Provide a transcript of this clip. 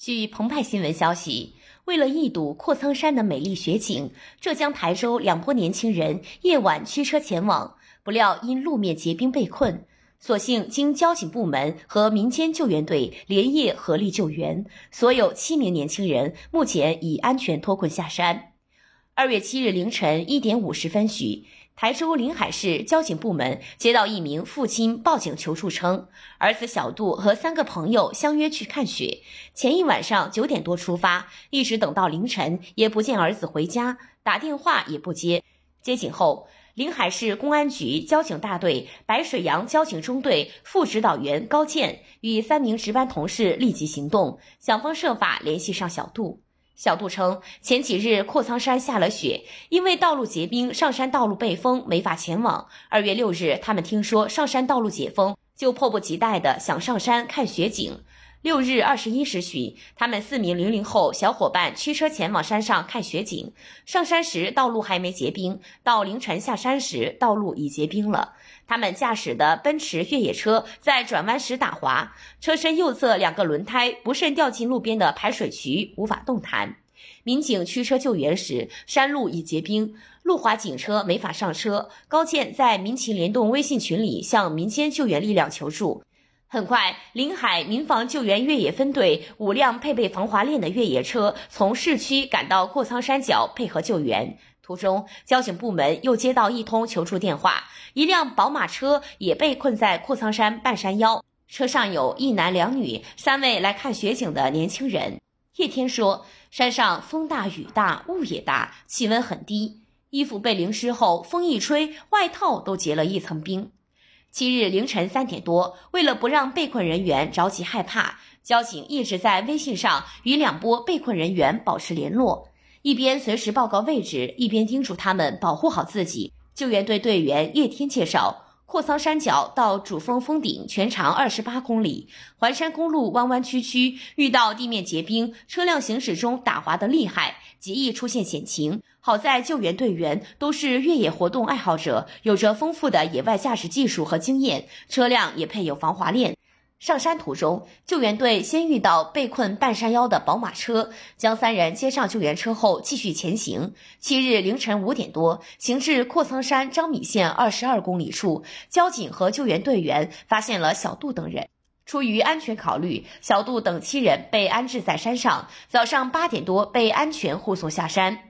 据澎湃新闻消息，为了一睹阔苍山的美丽雪景，浙江台州两拨年轻人夜晚驱车前往，不料因路面结冰被困，所幸经交警部门和民间救援队连夜合力救援，所有七名年轻人目前已安全脱困下山。二月七日凌晨一点五十分许。台州临海市交警部门接到一名父亲报警求助，称儿子小杜和三个朋友相约去看雪，前一晚上九点多出发，一直等到凌晨也不见儿子回家，打电话也不接。接警后，临海市公安局交警大队白水洋交警中队副指导员高健与三名值班同事立即行动，想方设法联系上小杜。小杜称，前几日阔苍山下了雪，因为道路结冰，上山道路被封，没法前往。二月六日，他们听说上山道路解封，就迫不及待的想上山看雪景。六日二十一时许，他们四名零零后小伙伴驱车前往山上看雪景。上山时道路还没结冰，到凌晨下山时道路已结冰了。他们驾驶的奔驰越野车在转弯时打滑，车身右侧两个轮胎不慎掉进路边的排水渠，无法动弹。民警驱车救援时，山路已结冰，路滑警车没法上车。高健在民情联动微信群里向民间救援力量求助。很快，临海民防救援越野分队五辆配备防滑链的越野车从市区赶到阔苍山脚配合救援。途中，交警部门又接到一通求助电话，一辆宝马车也被困在阔苍山半山腰，车上有一男两女三位来看雪景的年轻人。叶天说，山上风大雨大雾也大，气温很低，衣服被淋湿后，风一吹，外套都结了一层冰。七日凌晨三点多，为了不让被困人员着急害怕，交警一直在微信上与两波被困人员保持联络，一边随时报告位置，一边叮嘱他们保护好自己。救援队队员叶天介绍。阔苍山脚到主峰峰顶全长二十八公里，环山公路弯弯曲曲，遇到地面结冰，车辆行驶中打滑的厉害，极易出现险情。好在救援队员都是越野活动爱好者，有着丰富的野外驾驶技术和经验，车辆也配有防滑链。上山途中，救援队先遇到被困半山腰的宝马车，将三人接上救援车后继续前行。七日凌晨五点多，行至阔苍山张米县二十二公里处，交警和救援队员发现了小杜等人。出于安全考虑，小杜等七人被安置在山上，早上八点多被安全护送下山。